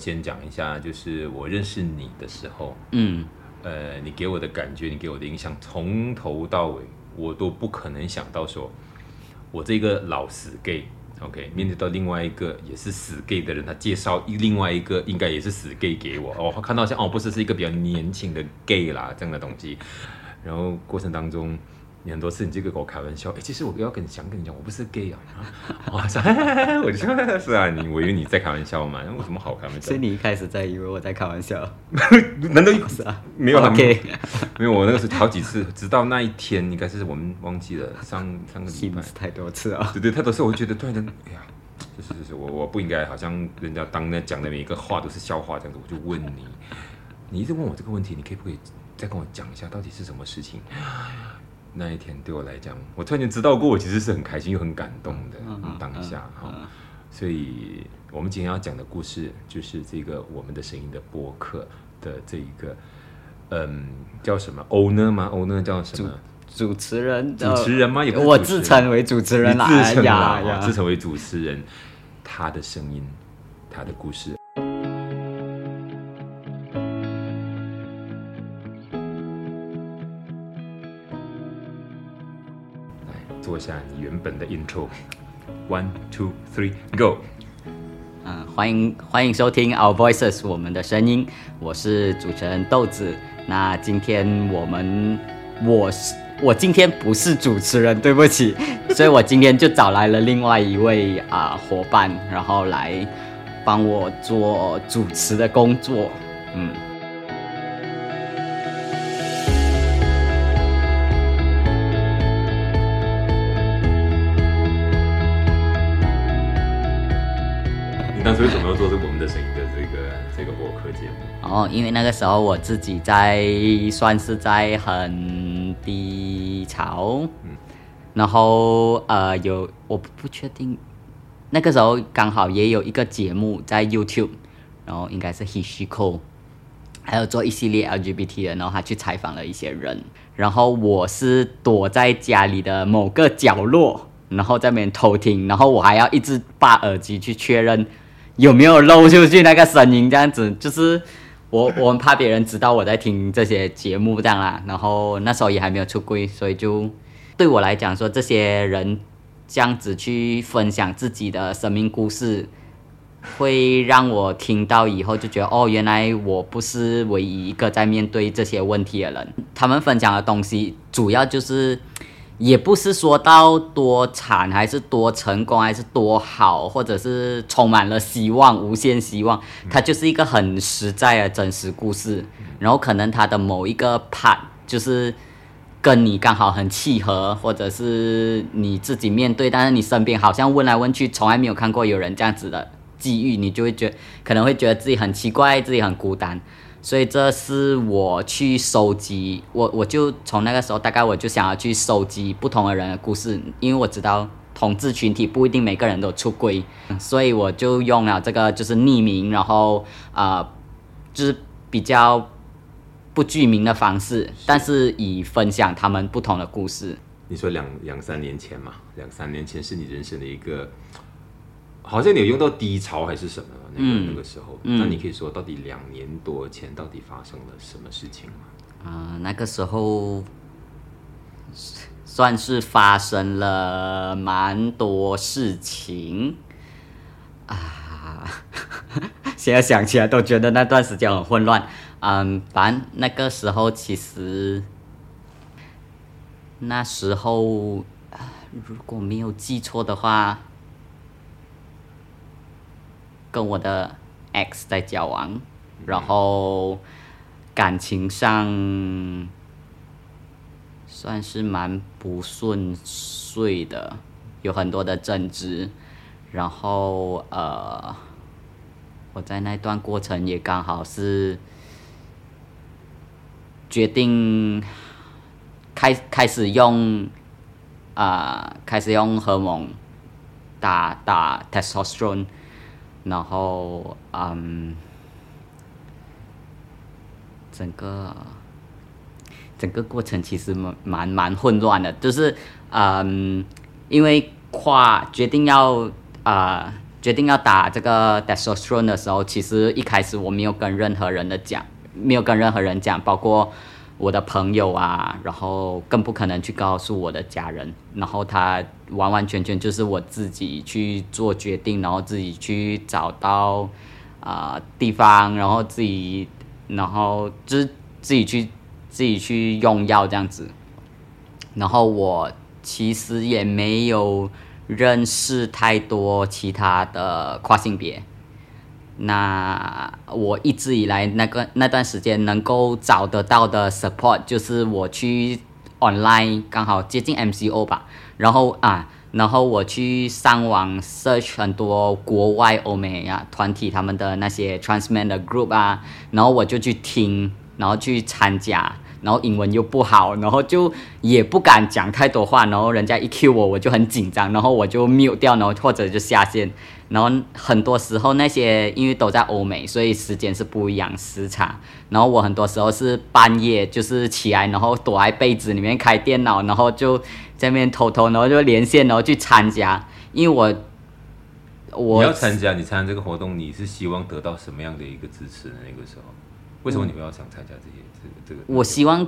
先讲一下，就是我认识你的时候，嗯呃，你给我的感觉，你给我的印象，从头到尾，我都不可能想到说，我这个老死 gay。OK，面对到另外一个也是死 gay 的人，他介绍一另外一个应该也是死 gay 给我，哦，看到像哦，不是是一个比较年轻的 gay 啦这样的东西，然后过程当中，你很多次你就跟我开玩笑，哎，其实我要跟你想跟你讲，我不是 gay 啊，啊，是 我就说是啊，你我以为你在开玩笑嘛，有什么好开玩笑所以？你一开始在以为我在开玩笑，难道是啊？没有啊 OK，没有，我那个是好几次，直到那一天，应该是我们忘记了上上个礼拜太多次啊。对对，太多次我就觉得突然间，哎呀，就是就是我我不应该好像人家当那讲的每一个话都是笑话这样子，我就问你，你一直问我这个问题，你可以不可以再跟我讲一下到底是什么事情？那一天对我来讲，我突然间知道过，我其实是很开心又很感动的、当下哈。嗯所以我们今天要讲的故事，就是这个我们的声音的播客的这一个，嗯，叫什么 owner 吗？owner 叫什么？主持人，主持人吗也不是我自称为主持人啦，自称哎，呀呀哦自称为主持人，他的声音，他的故事。下你原本的 intro。One, two, three, go！嗯，欢迎欢迎收听 Our Voices 我们的声音，我是主持人豆子。那今天我们我是我今天不是主持人，对不起，所以我今天就找来了另外一位啊、伙伴，然后来帮我做主持的工作。嗯，为什么要做这个我们的声音的这个这个播客节目？哦，因为那个时候我自己在算是在很低潮，嗯。然后呃有我不不确定，那个时候刚好也有一个节目在 YouTube，然后应该是 Hishiko，还有做一系列 LGBT 的，然后他去采访了一些人，然后我是躲在家里的某个角落，然后在那边偷听，然后我还要一直把耳机去确认有没有漏出去那个声音，这样子就是我 我很怕别人知道我在听这些节目这样啦。然后那时候也还没有出柜，所以就对我来讲说，这些人这样子去分享自己的生命故事，会让我听到以后就觉得哦，原来我不是唯一一个在面对这些问题的人。他们分享的东西主要就是。也不是说到多惨，还是多成功，还是多好，或者是充满了希望、无限希望。它就是一个很实在的真实故事。然后可能它的某一个 part 就是跟你刚好很契合，或者是你自己面对，但是你身边好像问来问去，从来没有看过有人这样子的机遇，你就会觉可能会觉得自己很奇怪，自己很孤单。所以这是我去收集，我我就从那个时候大概我就想要去收集不同的人的故事，因为我知道同志群体不一定每个人都出轨，所以我就用了这个就是匿名，然后呃就是比较不具名的方式，但是以分享他们不同的故事。你说两两三年前嘛，两三年前是你人生的一个，好像你有用到低潮还是什么那个、嗯那个时候，嗯那你可以说到底两年多前到底发生了什么事情吗？啊、那个时候算是发生了蛮多事情啊，现在想起来都觉得那段时间很混乱。嗯，反正那个时候其实那时候啊如果没有记错的话，跟我的 ex 在交往，然后感情上算是蛮不顺遂的，有很多的争执，然后呃，我在那段过程也刚好是决定开开始用啊、开始用荷蒙打打 testosterone，然后嗯，整个整个过程其实蛮蛮蛮混乱的，就是嗯，因为跨决定要啊、决定要打这个 testosterone 的时候，其实一开始我没有跟任何人的讲，没有跟任何人讲，包括我的朋友啊，然后更不可能去告诉我的家人。然后他完完全全就是我自己去做决定，然后自己去找到啊、地方，然后自己，然后就是自己去自己去用药这样子。然后我其实也没有认识太多其他的跨性别。那我一直以来那个那段时间能够找得到的 support，就是我去 online 刚好接近 MCO 吧，然后啊，然后我去上网 search 很多国外欧美啊团体他们的那些 transman 的 group 啊，然后我就去听，然后去参加，然后英文又不好，然后就也不敢讲太多话，然后人家一 Q 我，我就很紧张，然后我就 mute 掉，然后或者就下线，然后很多时候那些因为都在欧美，所以时间是不一样时差，然后我很多时候是半夜就是起来，然后躲在被子里面开电脑，然后就在那边偷偷，然后就连线，然后去参加，因为我你我要参加，你参加这个活动，你是希望得到什么样的一个支持呢？那个时候，为什么你们要想参加这些？我希望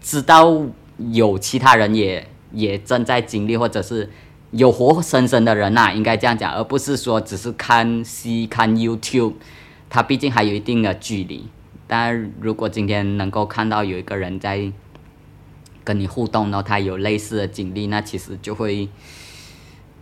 知道有其他人也也正在经历，或者是有活生生的人呐、应该这样讲，而不是说只是看戏看 YouTube，它毕竟还有一定的距离。但如果今天能够看到有一个人在跟你互动，然后他有类似的经历，那其实就会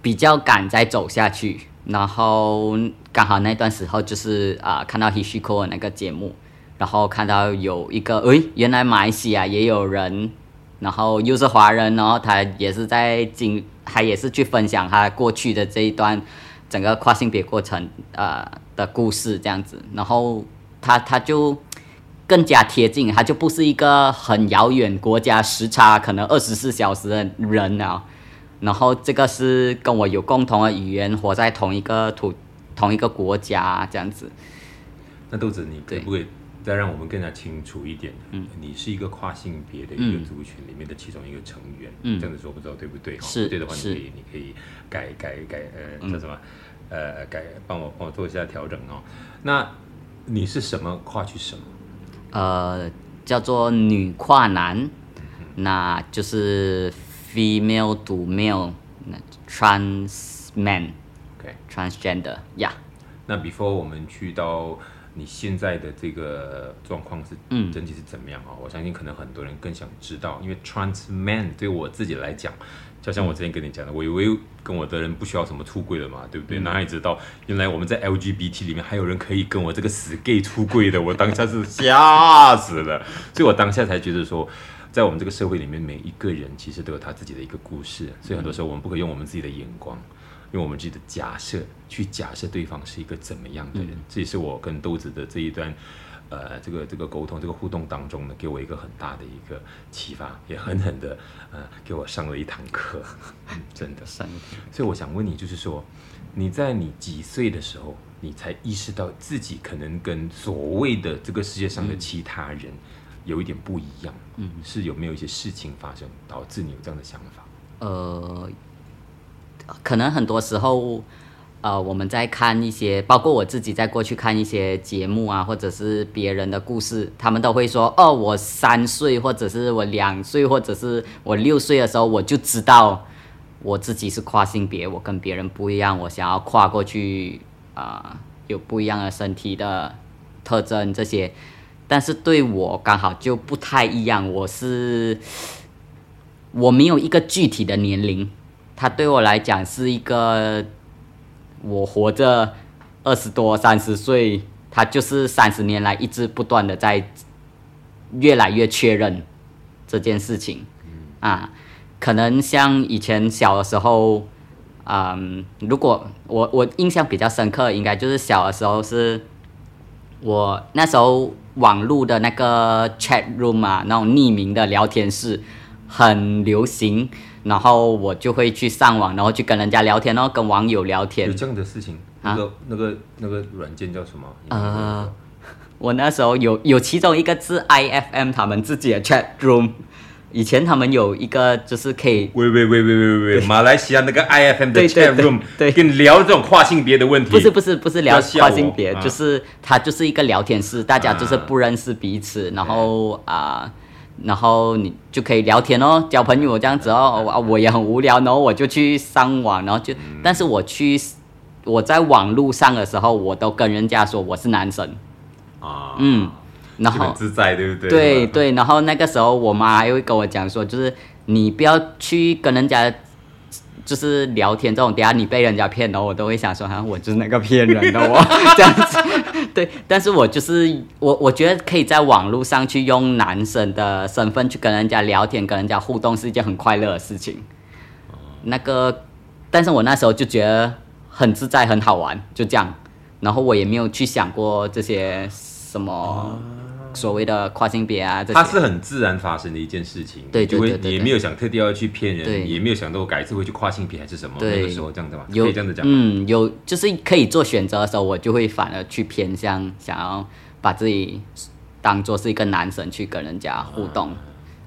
比较敢再走下去。然后刚好那段时候就是啊、看到 Hishiko 那个节目，然后看到有一个，诶，原来马来西亚也有人，然后又是华人，然后他也是在经，他也是去分享他过去的这一段整个跨性别过程呃的故事这样子，然后他他就更加贴近，他就不是一个很遥远国家时差可能二十四小时的人了。然后这个是跟我有共同的语言，活在同一个土同一个国家这样子。那豆子，你可对不可以再让我们更加清楚一点？嗯，你是一个跨性别的一个族群里面的其中一个成员。嗯这样子说不知道对不对？哈是不对的话，你可以你可以改改改呃叫什么？呃改帮我帮我做一下调整哦。那你是什么跨去什么？呃，叫做女跨男，那就是 female to male，那 trans man，OK，transgender，yeah、那 before 我们去到你现在的这个状况是，嗯整体是怎么样啊？我相信可能很多人更想知道，因为 trans man 对我自己来讲，就像我之前跟你讲的，我以为跟我的人不需要什么出柜了嘛，对不对？哪里知道原来我们在 LGBT 里面还有人可以跟我这个死 gay 出柜的，我当下是 吓死了，所以我当下才觉得说。在我们这个社会里面，每一个人其实都有他自己的一个故事，所以很多时候我们不可以用我们自己的眼光，用我们自己的假设去假设对方是一个怎么样的人。这也是我跟豆子的这一段，呃，这个这个沟通、这个互动当中呢，给我一个很大的一个启发，也狠狠的呃给我上了一堂课，嗯，真的。生所以我想问你，就是说你在你几岁的时候，你才意识到自己可能跟所谓的这个世界上的其他人有一点不一样？嗯，是有没有一些事情发生导致你有这样的想法？呃，可能很多时候，呃，我们在看一些，包括我自己在过去看一些节目啊，或者是别人的故事，他们都会说，哦，我三岁，或者是我两岁，或者是我六岁的时候，我就知道我自己是跨性别，我跟别人不一样，我想要跨过去，啊、有不一样的身体的特征这些。但是对我刚好就不太一样，我是我没有一个具体的年龄，它对我来讲是一个我活着二十多三十岁，它就是三十年来一直不断的在越来越确认这件事情啊，可能像以前小的时候，嗯，如果我我印象比较深刻，应该就是小的时候是。我那时候网络的那个 chat room 啊，那种匿名的聊天室很流行，然后我就会去上网，然后去跟人家聊天，然后跟网友聊天。有天。这样的事情？啊那个、那个、那个软件叫什么？呃我那时候有有其中一个是 IFM 他们自己的 chat room，以前他们有一个就是可以喂喂喂喂喂喂，马来西亚那个 IFM 的对对 chat room，对跟你聊这种跨性别的问题，不是不是不是聊跨性别，啊。就是它就是一个聊天室，大家就是啊。不认识彼此，然后啊、然后你就可以聊天哦，交朋友这样子哦。我我也很无聊，然后我就去上网，然后就，嗯但是我去我在网络上的时候，我都跟人家说我是男生，啊，嗯，然后很自在，对不对？对对，然后那个时候我妈还会跟我讲说，就是你不要去跟人家就是聊天这种，等下你被人家骗了，我都会想说，好像我就是那个骗人的我 这样子。对，但是我就是我，我觉得可以在网络上去用男生的身份去跟人家聊天，跟人家互动是一件很快乐的事情。那个，但是我那时候就觉得很自在，很好玩，就这样。然后我也没有去想过这些什么所谓的跨性别啊，这些。它是很自然发生的一件事情，对就会对对对对你也没有想特地要去骗人，对。也没有想到我改次会去跨性别还是什么，对。那个时候这样子嘛，有可以这样子讲，嗯，有就是可以做选择的时候，我就会反而去偏向想要把自己当做是一个男生去跟人家互动，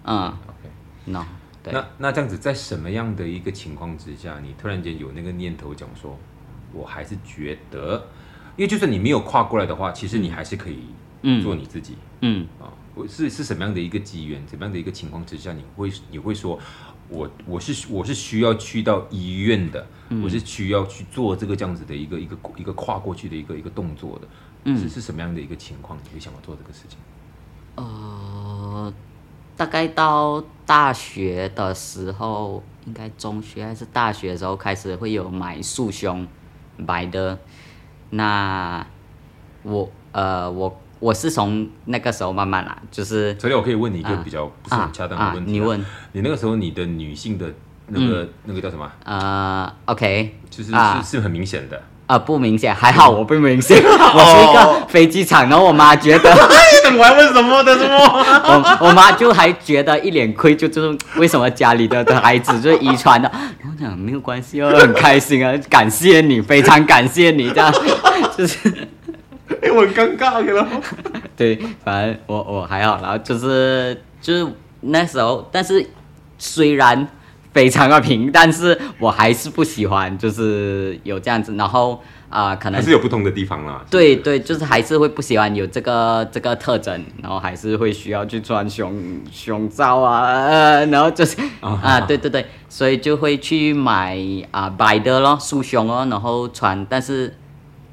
嗯。OK，no，那那这样子，在什么样的一个情况之下，你突然间有那个念头讲说，我还是觉得，因为就算你没有跨过来的话，其实你还是可以做你自己。嗯啊，我是是什么样的一个机缘，怎么样的一个情况之下，你会你会说，我我是我是需要去到医院的，我是需要去做这个这样子的一个一个一个跨过去的一个一个动作的，是是什么样的一个情况，你会想要做这个事情？呃，大概到大学的时候，应该中学还是大学的时候开始会有买束胸买的，那我呃我我是从那个时候慢慢来，就是所以我可以问你一个啊比较不是很恰当的啊问题、你问，你那个时候你的女性的那个、那个叫什么？呃，OK，就是、啊。是是很明显的。呃，不明显，还好我不明显，我是一个飞机场，然后我妈觉得，我还问什么的什么？我我妈就还觉得一脸愧疚，就是为什么家里的的孩子就是遗传的，然后讲没有关系哦，很开心啊，感谢你，非常感谢你，这样。就是哎、我很尴尬了。对，反正我我还好，然后就是就是那时候，但是虽然非常的平，但是我还是不喜欢，就是有这样子，然后啊、可能还是有不同的地方啦。对对，就是还是会不喜欢有这个这个特征，然后还是会需要去穿胸胸罩啊，呃、然后就是啊啊，对对对，所以就会去买啊白的咯，束胸哦，然后穿，但是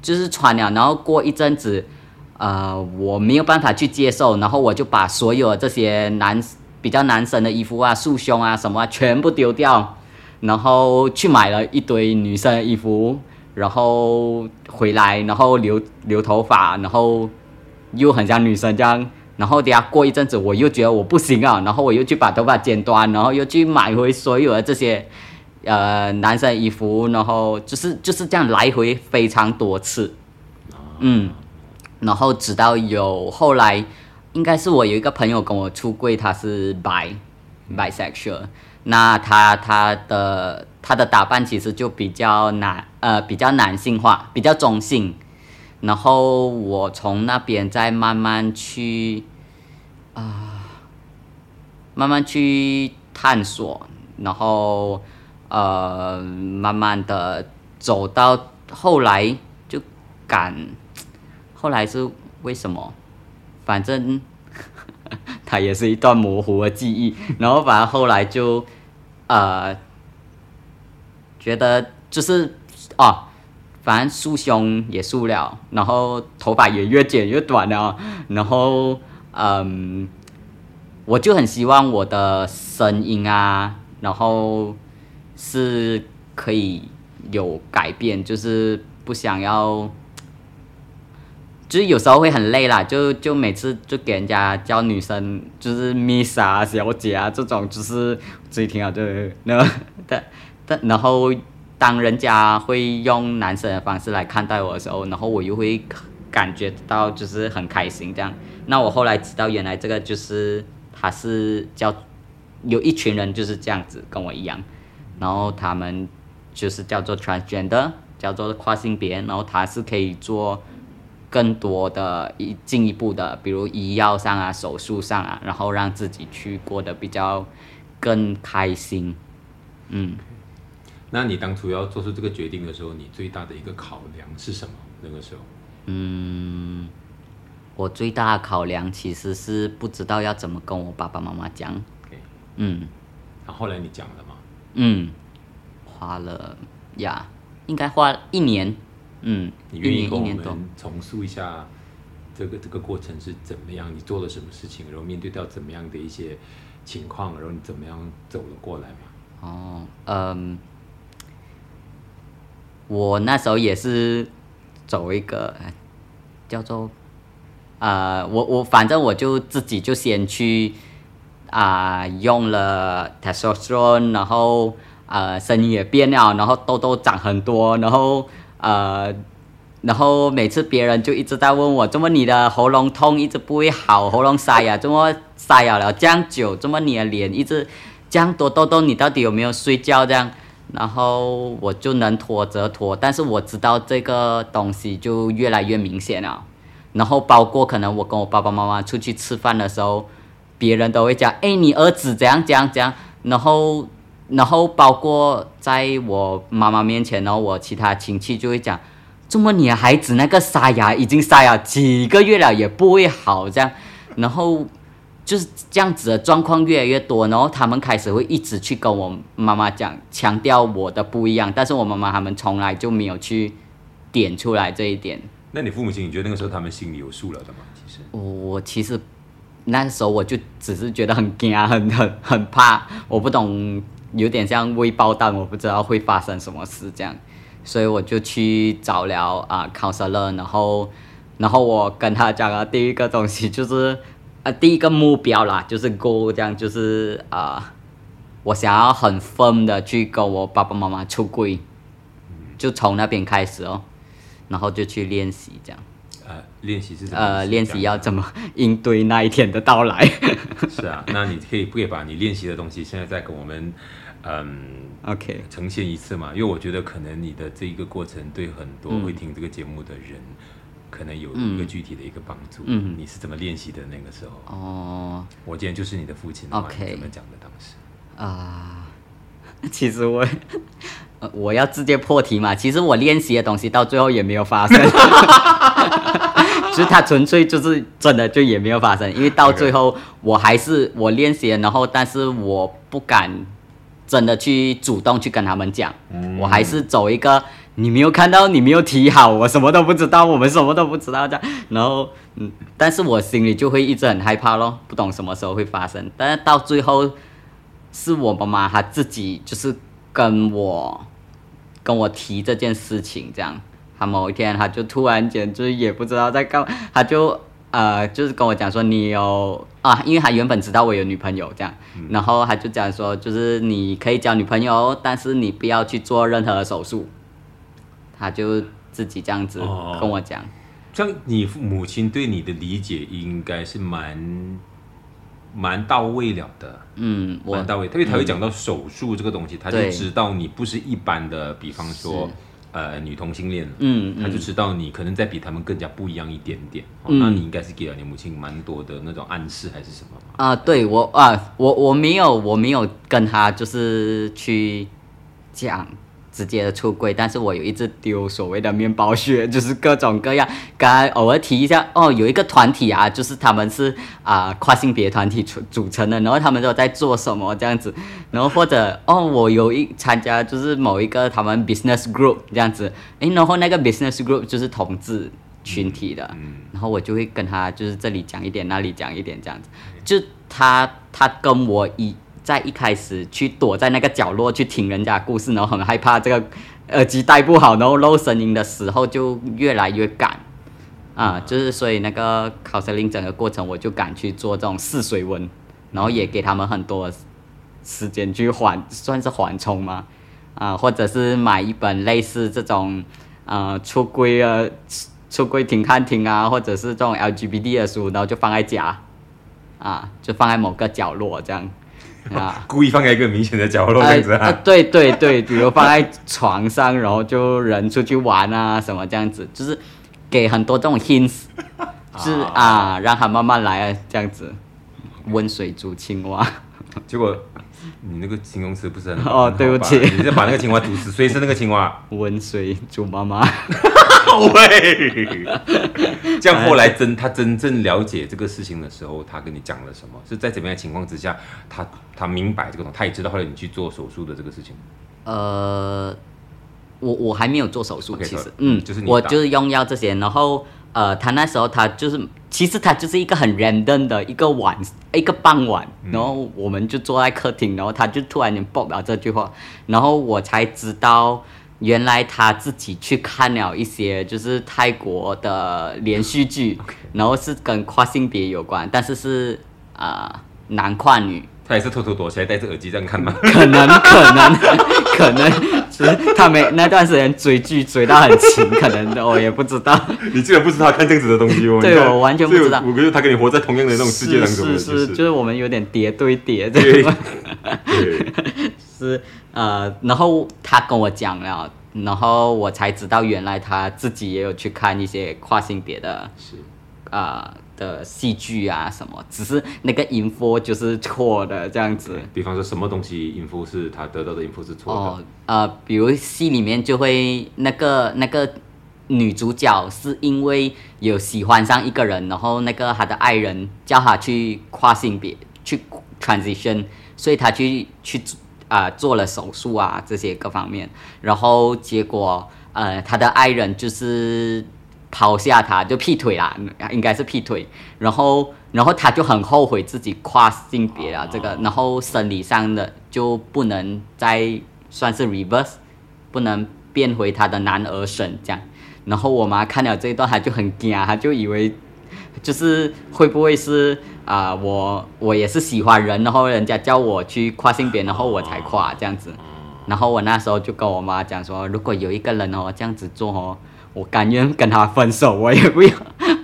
就是穿了，然后过一阵子，呃，我没有办法去接受，然后我就把所有这些男比较男生的衣服啊、束胸啊什么全部丢掉，然后去买了一堆女生的衣服，然后回来，然后留留头发，然后又很像女生这样。然后等下过一阵子，我又觉得我不行啊，然后我又去把头发剪短，然后又去买回所有的这些呃男生衣服，然后就是就是这样来回非常多次，嗯，然后直到有后来，应该是我有一个朋友跟我出柜，他是 bi bisexual，那他他的他的打扮其实就比较男呃比较男性化，比较中性，然后我从那边再慢慢去啊、慢慢去探索，然后呃慢慢的走到后来就敢，后来是为什么？反正 它也是一段模糊的记忆，然后反正后来就呃觉得就是哦，反正束胸也束了，然后头发也越剪越短了，然后嗯，我就很希望我的声音啊，然后是可以有改变，就是不想要。就是有时候会很累啦，就就每次就给人家叫女生，就是 Miss 啊、小姐啊这种，就是自己听啊，对，然后但但然后当人家会用男生的方式来看待我的时候，然后我又会感觉到就是很开心这样。那我后来知道原来这个就是他是叫有一群人就是这样子跟我一样，然后他们就是叫做 transgender，叫做跨性别，然后他是可以做。更多的一进一步的，比如医药上啊、手术上啊，然后让自己去过得比较更开心。嗯，那你当初要做出这个决定的时候，你最大的一个考量是什么？那个时候，嗯，我最大的考量其实是不知道要怎么跟我爸爸妈妈讲。嗯然后后来你讲了吗？嗯，花了呀，应该花一年。嗯，你一愿意跟我年一年多。们重述一下这个这个过程是怎么样？你做了什么事情？然后面对到怎么样的一些情况，然后你怎么样走了过来嘛？哦，嗯，我那时候也是走一个呃叫做，呃，我我反正我就自己就先去啊、用了 testosterone，然后呃声音也变了，然后痘痘长很多，然后呃。然后每次别人就一直在问我，怎么你的喉咙痛一直不会好，喉咙沙哑，怎么沙哑了这样久，怎么你的脸一直这样多痘痘，你到底有没有睡觉这样？然后我就能拖则拖，但是我知道这个东西就越来越明显了。然后包括可能我跟我爸爸妈妈出去吃饭的时候，别人都会讲，哎，你儿子怎样怎样怎样。然后，然后包括在我妈妈面前，然后我其他亲戚就会讲，怎么你的孩子那个沙哑已经沙哑几个月了，也不会好这样。然后就是这样子的状况越来越多，然后他们开始会一直去跟我妈妈讲，强调我的不一样，但是我妈妈他们从来就没有去点出来这一点。那你父母亲，你觉得那个时候他们心里有数了的吗？其实，我我其实那时候我就只是觉得很惊，很很很怕，我不懂，有点像未爆弹，我不知道会发生什么事这样，所以我就去找了啊、counselor，然后然后我跟他讲了第一个东西就是呃第一个目标啦，就是 go 这样，就是啊、我想要很 firm 的去跟我爸爸妈妈出柜，就从那边开始哦，然后就去练习这样。呃，练习是什么？呃，练习要怎么应对那一天的到来。是啊，那你可以不可以把你练习的东西现在再给我们嗯 OK，呈现一次嘛？因为我觉得可能你的这一个过程对很多嗯会听这个节目的人，可能有一个具体的一个帮助。嗯你是怎么练习的那个时候？哦我今天就是你的父亲的话 OK 怎么讲的当时？啊、其实我呃我要直接破题嘛，其实我练习的东西到最后也没有发生，就是它纯粹就是真的就也没有发生，因为到最后我还是我练习，然后但是我不敢真的去主动去跟他们讲，我还是走一个你没有看到，你没有提好，我什么都不知道，我们什么都不知道这样，然后嗯，但是我心里就会一直很害怕咯，不懂什么时候会发生，但是到最后是我妈妈她自己就是跟我跟我提这件事情，这样，她某一天他就突然间就是也不知道在干他，就呃就是跟我讲说你有啊，因为他原本知道我有女朋友这样，然后他就讲说就是你可以交女朋友，但是你不要去做任何的手术，他就自己这样子哦。跟我讲。像你父母亲对你的理解应该是蛮蛮到位了的，嗯，蛮到位，特别他会讲到手术这个东西，他就知道你不是一般的，比方说呃女同性恋。嗯嗯他就知道你可能在比他们更加不一样一点点，哦嗯那你应该是给了你母亲蛮多的那种暗示还是什么嘛？啊，对我啊，我我没有我没有跟他就是去讲直接的出柜，但是我有一直丢所谓的面包屑，就是各种各样，刚才偶尔提一下哦，有一个团体啊，就是他们是啊、跨性别团体组组成的，然后他们都在做什么这样子，然后或者哦，我有一参加就是某一个他们 business group 这样子，诶，然后那个 business group 就是同志群体的，然后我就会跟他就是这里讲一点，那里讲一点这样子，就他他跟我一在一开始去躲在那个角落去听人家故事，然后很害怕这个耳机戴不好，然后漏声音的时候就越来越敢啊，就是所以那个考森林整个过程我就敢去做这种试水温，然后也给他们很多时间去缓，算是缓冲吗？啊，或者是买一本类似这种呃出柜啊出柜听看听啊，或者是这种 LGBT 的书，然后就放在家啊，就放在某个角落这样啊。故意放在一个明显的角落这样子呃呃啊？对对对，比如放在床上，然后就人出去玩啊什么这样子，就是给很多这种 hints，是啊，让他慢慢来啊这样子，温水煮青蛙。结果你那个形容词不是很 好哦对不起你是把那个青蛙煮死，所以是那个青蛙。温水煮妈妈，喂，这样后来真他真正了解这个事情的时候，他跟你讲了什么？是在怎么样的情况之下，他他明白这个东西，他也知道后来你去做手术的这个事情。呃，我我还没有做手术其实呃，嗯，就是你我就是用药这些，然后呃，他那时候他就是，其实他就是一个很 random 的一个晚一个傍晚，然后我们就坐在客厅，然后他就突然间爆了这句话，然后我才知道。原来他自己去看了一些就是泰国的连续剧然后是跟跨性别有关，但是是啊、呃男跨女，他也是偷偷躲起来戴着耳机这样看吗？可能可能可能。是他没那段时间追剧追到很勤，可能的我也不知道。你竟然不知道他看这样子的东西哦？对我完全不知道。我觉得他跟你活在同样的那种世界当中，是是是，就就是我们有点叠对叠对。的，对，是呃，然后他跟我讲了，然后我才知道原来他自己也有去看一些跨性别的是。啊、的戏剧啊什么，只是那个 info 就是错的这样子。比方说什么东西 info 是他得到的 info 是错的，哦，呃，比如戏里面就会那个那个女主角是因为有喜欢上一个人，然后那个她的爱人叫她去跨性别去 transition，所以她去去啊、做了手术啊这些各方面，然后结果呃她的爱人就是。抛下他就劈腿啦，应该是劈腿，然后然后他就很后悔自己跨性别啊，这个，然后生理上的就不能再算是 reverse，不能变回他的男儿身这样。然后我妈看了这一段，她就很惊，她就以为就是会不会是啊、我我也是喜欢人，然后人家叫我去跨性别，然后我才跨这样子。然后我那时候就跟我妈讲说，如果有一个人哦这样子做哦，我甘愿跟他分手，我也不要，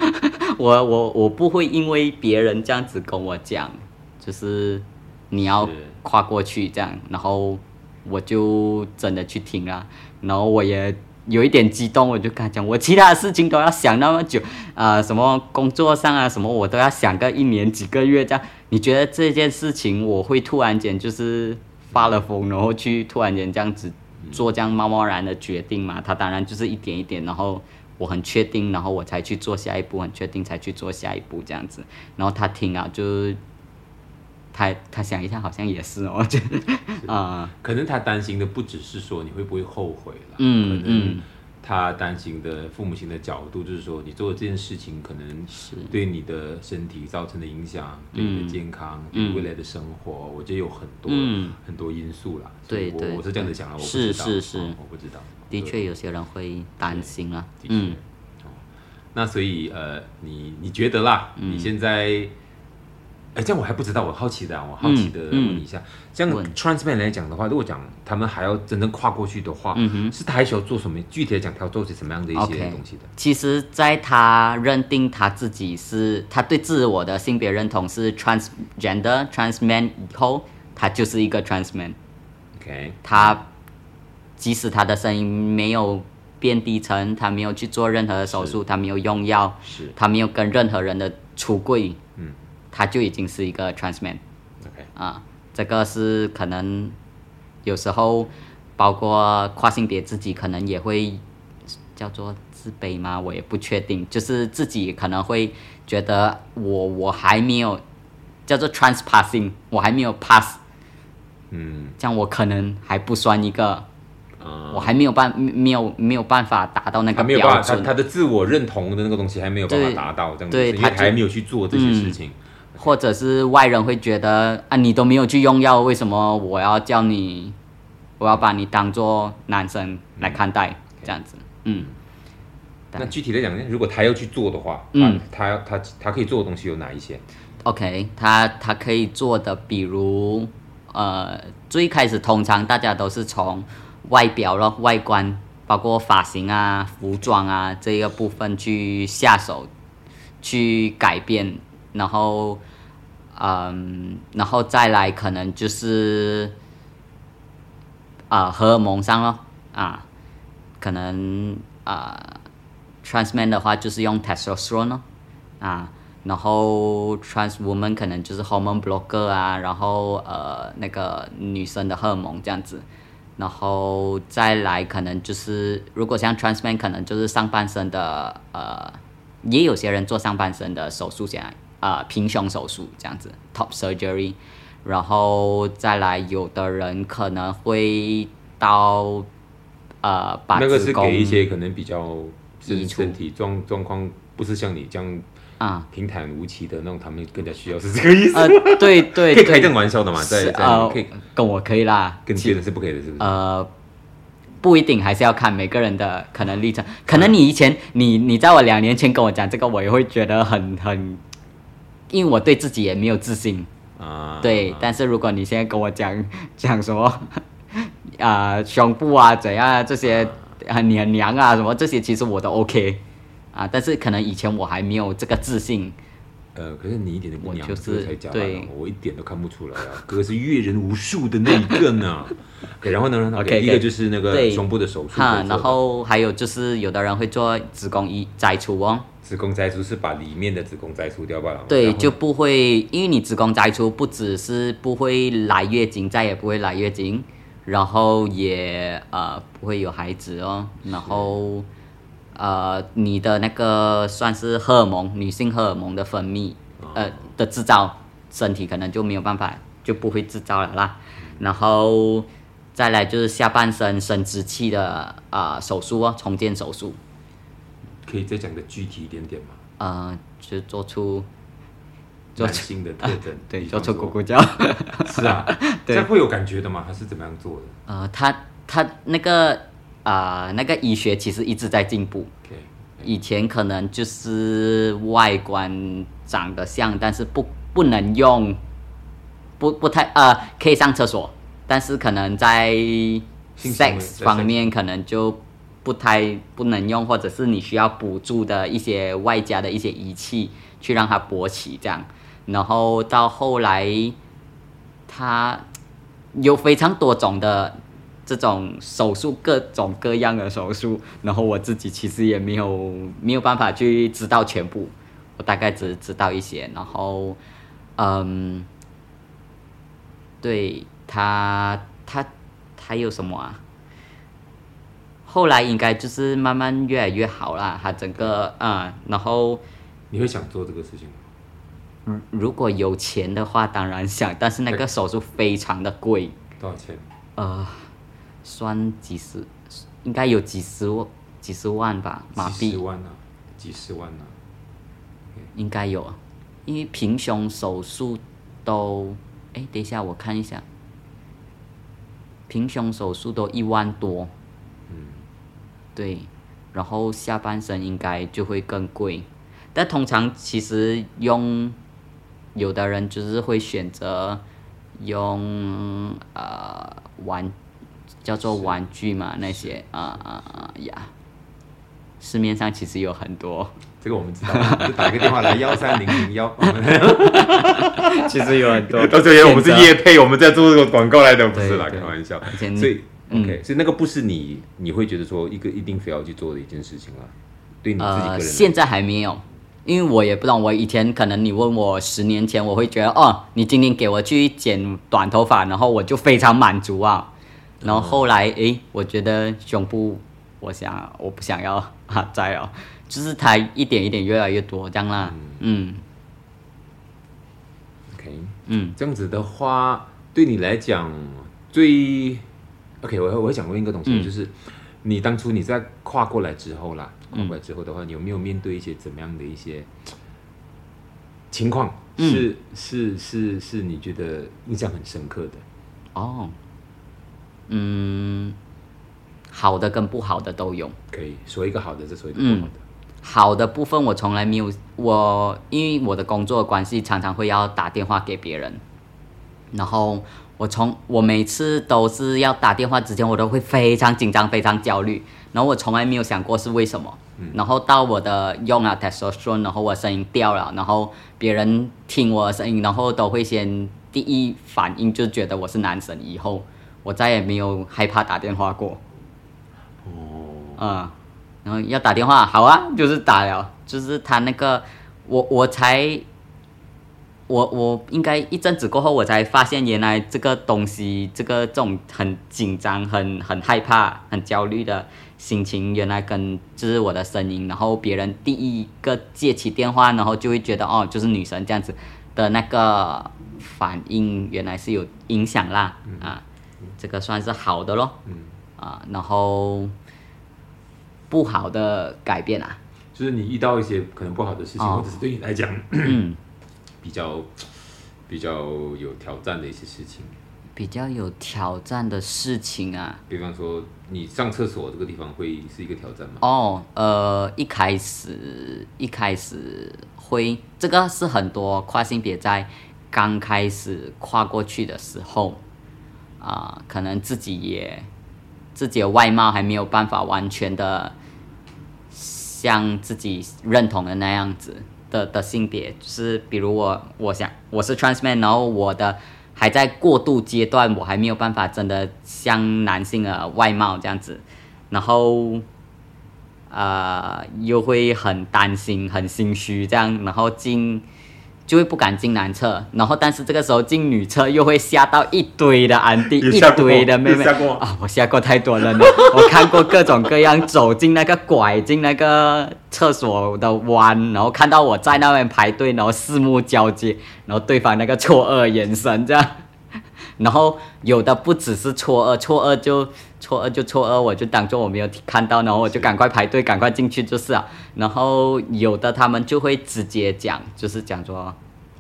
我我我不会因为别人这样子跟我讲，就是你要跨过去这样，然后我就真的去听了，然后我也有一点激动，我就跟他讲，我其他的事情都要想那么久，啊，什么工作上啊什么，我都要想个一年几个月这样。你觉得这件事情我会突然间就是发了疯，然后去突然间这样子做这样贸贸然的决定嘛？他当然就是一点一点，然后我很确定，然后我才去做下一步，很确定才去做下一步这样子。然后他听啊就。他他想一下，好像也是哦，我觉得啊、可能他担心的不只是说你会不会后悔了，嗯可能嗯他担心的父母亲的角度就是说，你做的这件事情可能对你的身体造成的影响，对你的健康，对未来的生活，我觉得有很多、嗯很多因素啦。对对我我是这样子想的，我不是知道是是哦我不知道。的对确有些人会担心啊。的确。嗯，哦，那所以呃，你你觉得啦？嗯你现在，哎，这样我还不知道，我好奇的、啊，我好奇的问一下，像问。Trans man 来讲的话，如果讲他们还要真正跨过去的话，是他还需要做什么？具体来讲，他要做些什么样的一些东西的？其实，在他认定他自己是他对自我的性别认同是 transgender trans man 以后，他就是一个 trans man。OK，他即使他的声音没有变低沉，他没有去做任何的手术，他没有用药，是。他没有跟任何人的出柜，嗯，他就已经是一个 trans man。啊，这个是可能有时候包括跨性别自己可能也会叫做自卑吗？我也不确定，就是自己可能会觉得我我还没有叫做 trans passing，我还没有 pass，嗯，这样我可能还不算一个，呃，我还没有办没有没有办法达到那个他没有办法，他标准，他的自我认同的那个东西还没有办法达到这样子，因为对他还没有去做这些事情。或者是外人会觉得啊，你都没有去用药，为什么我要叫你，我要把你当做男生来看待，这样子，嗯，那具体来讲呢，如果他要去做的话，嗯。他他要他他可以做的东西有哪一些？OK，他他可以做的，比如呃，最开始通常大家都是从外表咯、外观，包括发型啊、服装啊这一个部分去下手，去改变，然后嗯，然后再来可能就是啊、荷尔蒙上咯啊，可能啊、trans man 的话就是用 testosterone 哦，啊，然后 trans woman 可能就是 hormone blocker 啊，然后呃那个女生的荷尔蒙这样子，然后再来可能就是如果像 trans man 可能就是上半身的呃，也有些人做上半身的手术，现在呃平胸手术这样子 top surgery，然后再来有的人可能会到呃把那个是给一些可能比较身身体状状况不是像你这样啊。平坦无奇的那种，他们更加需要是这个意思吗。呃，对 对，可以开对这种玩笑的嘛？在在可以，跟我可以啦，跟别人是不可以的，是不是？呃，不一定，还是要看每个人的可能历程。可能你以前，你你在我两年前跟我讲这个，我也会觉得很很，因为我对自己也没有自信。啊，对，但是如果你现在跟我讲讲什么，啊、胸部啊怎样啊这些很娘娘啊什么这些，其实我都 OK 啊，但是可能以前我还没有这个自信。呃，可是你一点都不娘，我就是哥才假对扮哦我一点都看不出来啊，哥是阅人无数的那一个呢。OK，然后呢 OK，OK 一个就是那个胸部的手术哈，然后还有就是有的人会做子宫移摘除哦，子宫摘除是把里面的子宫摘除掉罢了。对，就不会，因为你子宫摘除不只是不会来月经，再也不会来月经，然后也呃不会有孩子哦，然后呃你的那个算是荷尔蒙，女性荷尔蒙的分泌，呃的制造，身体可能就没有办法，就不会制造了啦，然后再来就是下半身生殖器的呃手术哦，重建手术，可以再讲的具体一点点吗？呃就做出做男性的特征，对做出咕咕叫。是啊，这样会有感觉的吗？还是怎么样做的呃，他他那个啊、呃那个医学其实一直在进步。以前可能就是外观长得像，但是不不能用，不不太呃可以上厕所，但是可能在 sex 方面可能就不太不能用，或者是你需要补助的一些外加的一些仪器去让它勃起这样，然后到后来，它有非常多种的这种手术，各种各样的手术，然后我自己其实也没有没有办法去知道全部，我大概只知道一些，然后，嗯，对他他他有什么啊？后来应该就是慢慢越来越好啦，他整个啊、然后你会想做这个事情吗？如如果有钱的话，当然想，但是那个手术非常的贵，多少钱？呃，算几十，应该有几十万几十万吧，马币。几十万啊，几十万啊。应该有，啊，因为平胸手术都，哎，等一下我看一下，平胸手术都一万多，嗯，对，然后下半身应该就会更贵，但通常其实用，有的人就是会选择用呃玩，叫做玩具嘛那些啊啊啊呀，市面上其实有很多，这个我们知道，就打个电话来幺三零零幺。其实有很多。到这边我们是业配，我们在做这个广告来的，不是啦，对对。开玩笑。以嗯。OK，所以那个不是你你会觉得说一个一定非要去做的一件事情啦，对你自己个呃，人来现在还没有，因为我也不知道。我以前可能你问我十年前，我会觉得哦，你今天给我去剪短头发，然后我就非常满足啊。然后后来诶，我觉得胸部，我想我不想要啊，再哦，就是它一点一点越来越多这样啦。嗯 OK，嗯这样子的话，对你来讲最 OK，我我会想问一个东西，嗯就是你当初你在跨过来之后啦，跨过来之后的话，你有没有面对一些怎么样的一些情况？嗯是是是是，你觉得印象很深刻的？哦，嗯，好的跟不好的都有。可以说一个好的，再说一个嗯不好的。好的部分我从来没有，我因为我的工作的关系，常常会要打电话给别人，然后我从我每次都是要打电话之前，我都会非常紧张、非常焦虑，然后我从来没有想过是为什么。然后到我的用了 testosterone，然后我声音掉了，然后别人听我的声音，然后都会先第一反应就觉得我是男生，以后我再也没有害怕打电话过。哦，啊、然后要打电话，好啊，就是打了，就是他那个，我我才，我我应该一阵子过后，我才发现原来这个东西，这个这种很紧张、很很害怕、很焦虑的心情，原来跟就是我的声音，然后别人第一个接起电话，然后就会觉得哦，就是女神这样子的那个反应，原来是有影响啦，啊，这个算是好的咯，嗯，啊，然后不好的改变啊，就是你遇到一些可能不好的事情，哦。或者是对你来讲嗯，比较比较有挑战的一些事情，比较有挑战的事情啊，比方说你上厕所这个地方会是一个挑战吗？哦，呃，一开始一开始会，这个是很多跨性别在刚开始跨过去的时候，啊、可能自己也自己的外貌还没有办法完全的像自己认同的那样子的的性别，就是比如我我想我是 trans man，然后我的还在过渡阶段，我还没有办法真的像男性的外貌这样子，然后呃又会很担心、很心虚这样，然后进就会不敢进男厕，然后但是这个时候进女厕又会吓到一堆的安迪，一堆的妹妹。吓过啊，我吓过太多人了，我看过各种各样走进那个拐进那个厕所的弯，然后看到我在那边排队，然后四目交接，然后对方那个错愕眼神这样。然后有的不只是错愕，错愕就错愕就错愕，我就当做我没有看到，然后我就赶快排队，赶快进去就是啊。然后有的他们就会直接讲，就是讲说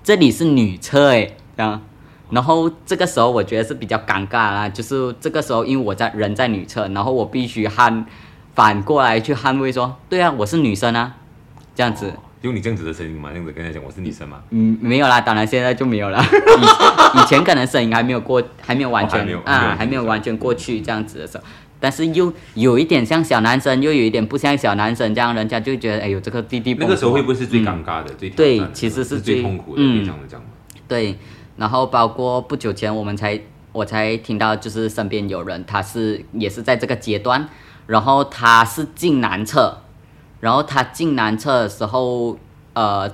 这里是女厕诶，这样。然后这个时候我觉得是比较尴尬啦，就是这个时候因为我在人在女厕，然后我必须捍反过来去捍卫说，对啊，我是女生啊，这样子。用你这样子的声音嘛，这样子跟他讲我是女生嘛，嗯，没有啦，当然现在就没有了。以 以前可能声音还没有过，还没有完全、啊，还没有完全过去这样子的时候，但是又有一点像小男生，又有一点不像小男生，这样人家就会觉得，哎呦，这个弟弟那个时候会不会是最嗯尴尬的、最挑对其实是是最最痛苦的？嗯。这样子讲吗？对，然后包括不久前我们才我才听到，就是身边有人他是也是在这个阶段，然后他是进男厕，然后他进男厕的时候，呃，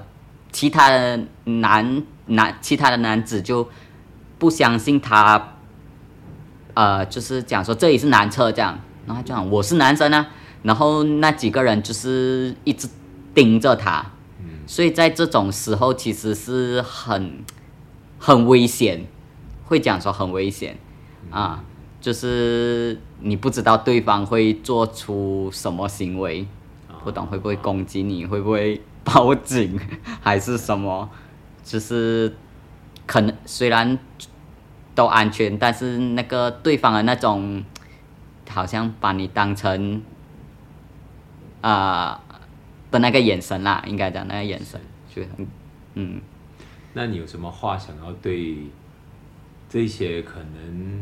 其他的男男其他的男子就不相信他，呃，就是讲说这里是男厕这样，然后他就讲我是男生啊，然后那几个人就是一直盯着他，所以在这种时候其实是很很危险，会讲说很危险。啊，就是你不知道对方会做出什么行为，不懂会不会攻击你，会不会报警，还是什么，就是可能虽然都安全，但是那个对方的那种好像把你当成啊、的那个眼神啦，应该讲那个眼神，就很嗯。那你有什么话想要对这些可能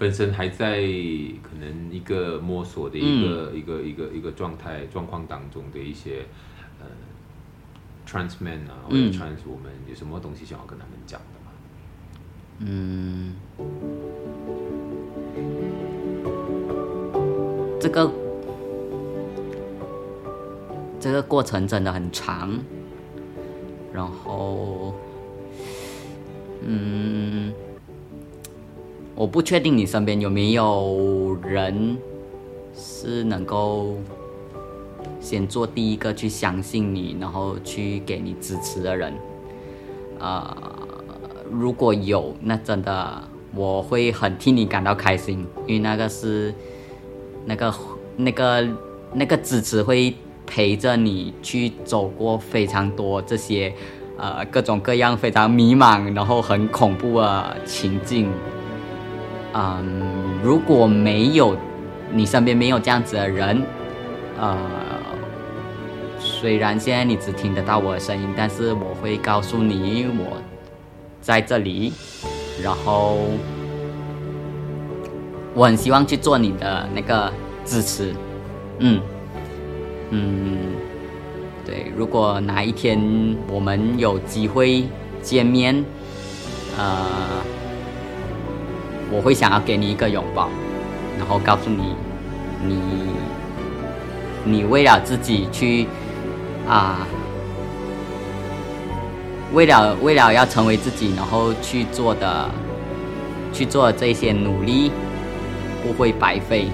本身还在可能一个摸索的一个、一个一个一个状态状况当中的一些呃 trans man 啊或者嗯 trans woman，、有什么东西想要跟他们讲的吗？嗯，这个这个过程真的很长，然后，嗯，我不确定你身边有没有人是能够先做第一个去相信你，然后去给你支持的人，啊、如果有，那真的我会很替你感到开心，因为那个是那个那个那个支持会陪着你去走过非常多这些呃各种各样非常迷茫，然后很恐怖的情境。嗯，如果没有你身边没有这样子的人，呃，虽然现在你只听得到我的声音，但是我会告诉你我在这里，然后我很希望去做你的那个支持，嗯。嗯，对，如果哪一天我们有机会见面，呃，我会想要给你一个拥抱，然后告诉你，你你为了自己去啊，为了为了要成为自己，然后去做的去做这些努力，不会白费。